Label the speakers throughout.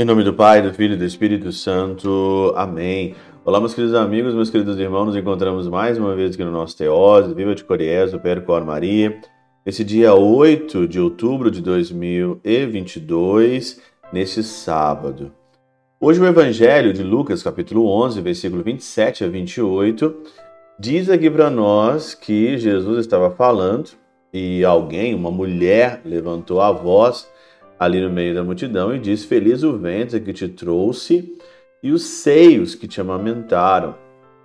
Speaker 1: Em nome do Pai, do Filho e do Espírito Santo. Amém. Olá, meus queridos amigos, meus queridos irmãos. Nos encontramos mais uma vez aqui no nosso Teose. Viva de Coriés, o Percor Maria. Esse dia 8 de outubro de 2022, neste sábado. Hoje o Evangelho de Lucas, capítulo 11, versículo 27 a 28, diz aqui para nós que Jesus estava falando e alguém, uma mulher, levantou a voz ali no meio da multidão e disse: Feliz o ventre que te trouxe e os seios que te amamentaram.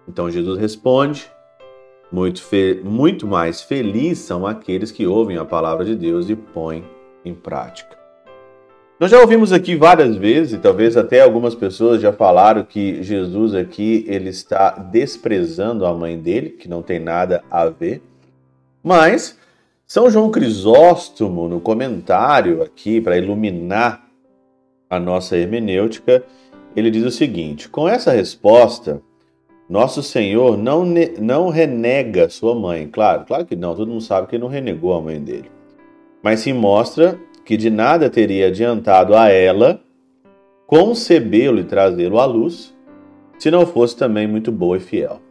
Speaker 1: Então Jesus responde: muito, muito mais felizes são aqueles que ouvem a palavra de Deus e põem em prática. Nós já ouvimos aqui várias vezes, e talvez até algumas pessoas já falaram que Jesus aqui ele está desprezando a mãe dele, que não tem nada a ver. Mas são João Crisóstomo, no comentário aqui, para iluminar a nossa hermenêutica, ele diz o seguinte: com essa resposta, nosso Senhor não, não renega sua mãe. Claro, claro que não, todo mundo sabe que ele não renegou a mãe dele. Mas sim mostra que de nada teria adiantado a ela concebê-lo e trazê-lo à luz, se não fosse também muito boa e fiel.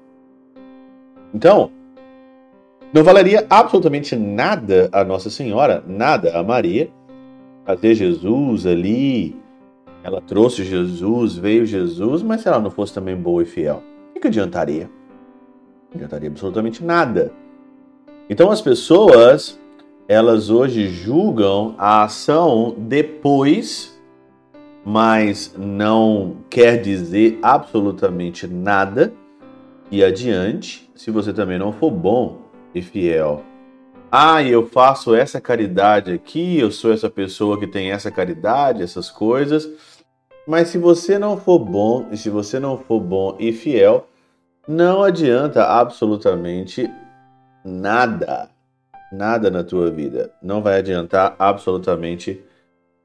Speaker 1: Então, não valeria absolutamente nada a Nossa Senhora, nada a Maria, fazer Jesus ali. Ela trouxe Jesus, veio Jesus, mas se ela não fosse também boa e fiel, o que adiantaria? Não adiantaria absolutamente nada. Então as pessoas, elas hoje julgam a ação depois, mas não quer dizer absolutamente nada e adiante se você também não for bom e fiel. Ah, eu faço essa caridade aqui, eu sou essa pessoa que tem essa caridade, essas coisas. Mas se você não for bom e se você não for bom e fiel, não adianta absolutamente nada. Nada na tua vida. Não vai adiantar absolutamente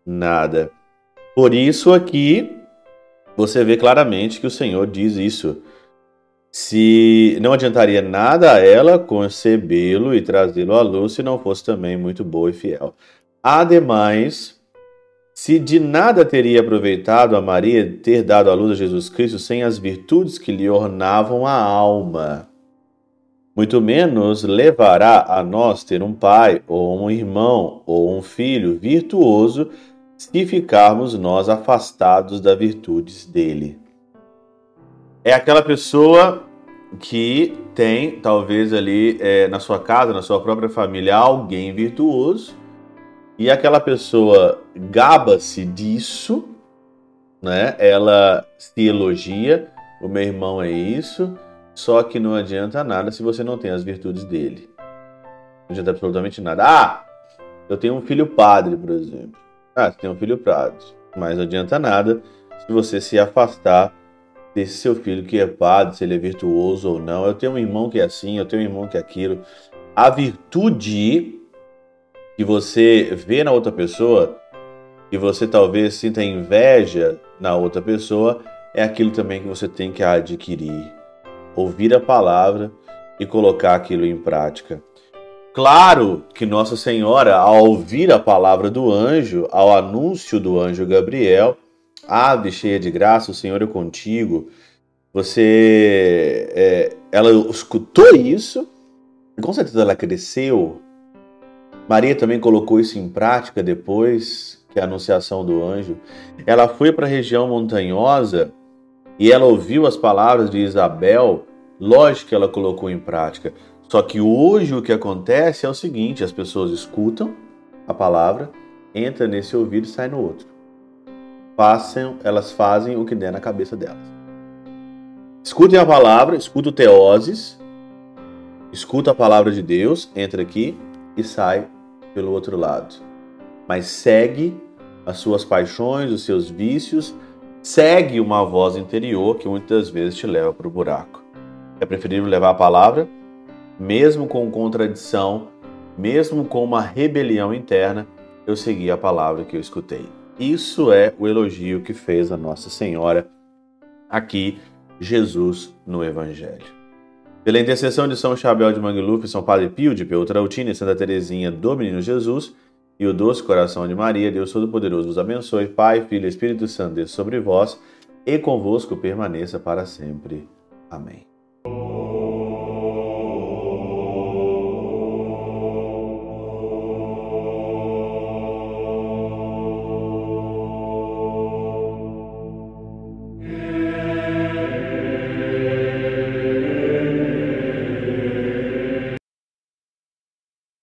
Speaker 1: nada. Por isso aqui você vê claramente que o Senhor diz isso se não adiantaria nada a ela concebê-lo e trazê-lo à luz se não fosse também muito boa e fiel. Ademais, se de nada teria aproveitado a Maria ter dado à luz a Jesus Cristo sem as virtudes que lhe ornavam a alma, muito menos levará a nós ter um pai, ou um irmão, ou um filho virtuoso se ficarmos nós afastados das virtudes dele. É aquela pessoa que tem, talvez ali é, na sua casa, na sua própria família, alguém virtuoso e aquela pessoa gaba-se disso, né? Ela se elogia, o meu irmão é isso, só que não adianta nada se você não tem as virtudes dele. Não adianta absolutamente nada. Ah, eu tenho um filho padre, por exemplo. Ah, você tem um filho padre, mas não adianta nada se você se afastar desse seu filho que é padre, se ele é virtuoso ou não. Eu tenho um irmão que é assim, eu tenho um irmão que é aquilo. A virtude que você vê na outra pessoa, que você talvez sinta inveja na outra pessoa, é aquilo também que você tem que adquirir. Ouvir a palavra e colocar aquilo em prática. Claro que Nossa Senhora, ao ouvir a palavra do anjo, ao anúncio do anjo Gabriel, Ave cheia de graça, o Senhor é contigo. Você, é, ela escutou isso, com certeza ela cresceu. Maria também colocou isso em prática depois que a anunciação do anjo. Ela foi para a região montanhosa e ela ouviu as palavras de Isabel. Lógico que ela colocou em prática. Só que hoje o que acontece é o seguinte: as pessoas escutam a palavra, entra nesse ouvido e sai no outro façam, elas fazem o que der na cabeça delas. Escutem a palavra, escuta o teoses, escuta a palavra de Deus, entra aqui e sai pelo outro lado. Mas segue as suas paixões, os seus vícios, segue uma voz interior que muitas vezes te leva para o buraco. É preferível levar a palavra, mesmo com contradição, mesmo com uma rebelião interna, eu segui a palavra que eu escutei. Isso é o elogio que fez a Nossa Senhora aqui, Jesus no Evangelho. Pela intercessão de São Chabel de Mangluf, São Padre Pio de Peltrautina e Santa Teresinha do Menino Jesus, e o doce coração de Maria, Deus Todo-Poderoso vos abençoe. Pai, Filho e Espírito Santo, Deus sobre vós e convosco permaneça para sempre. Amém.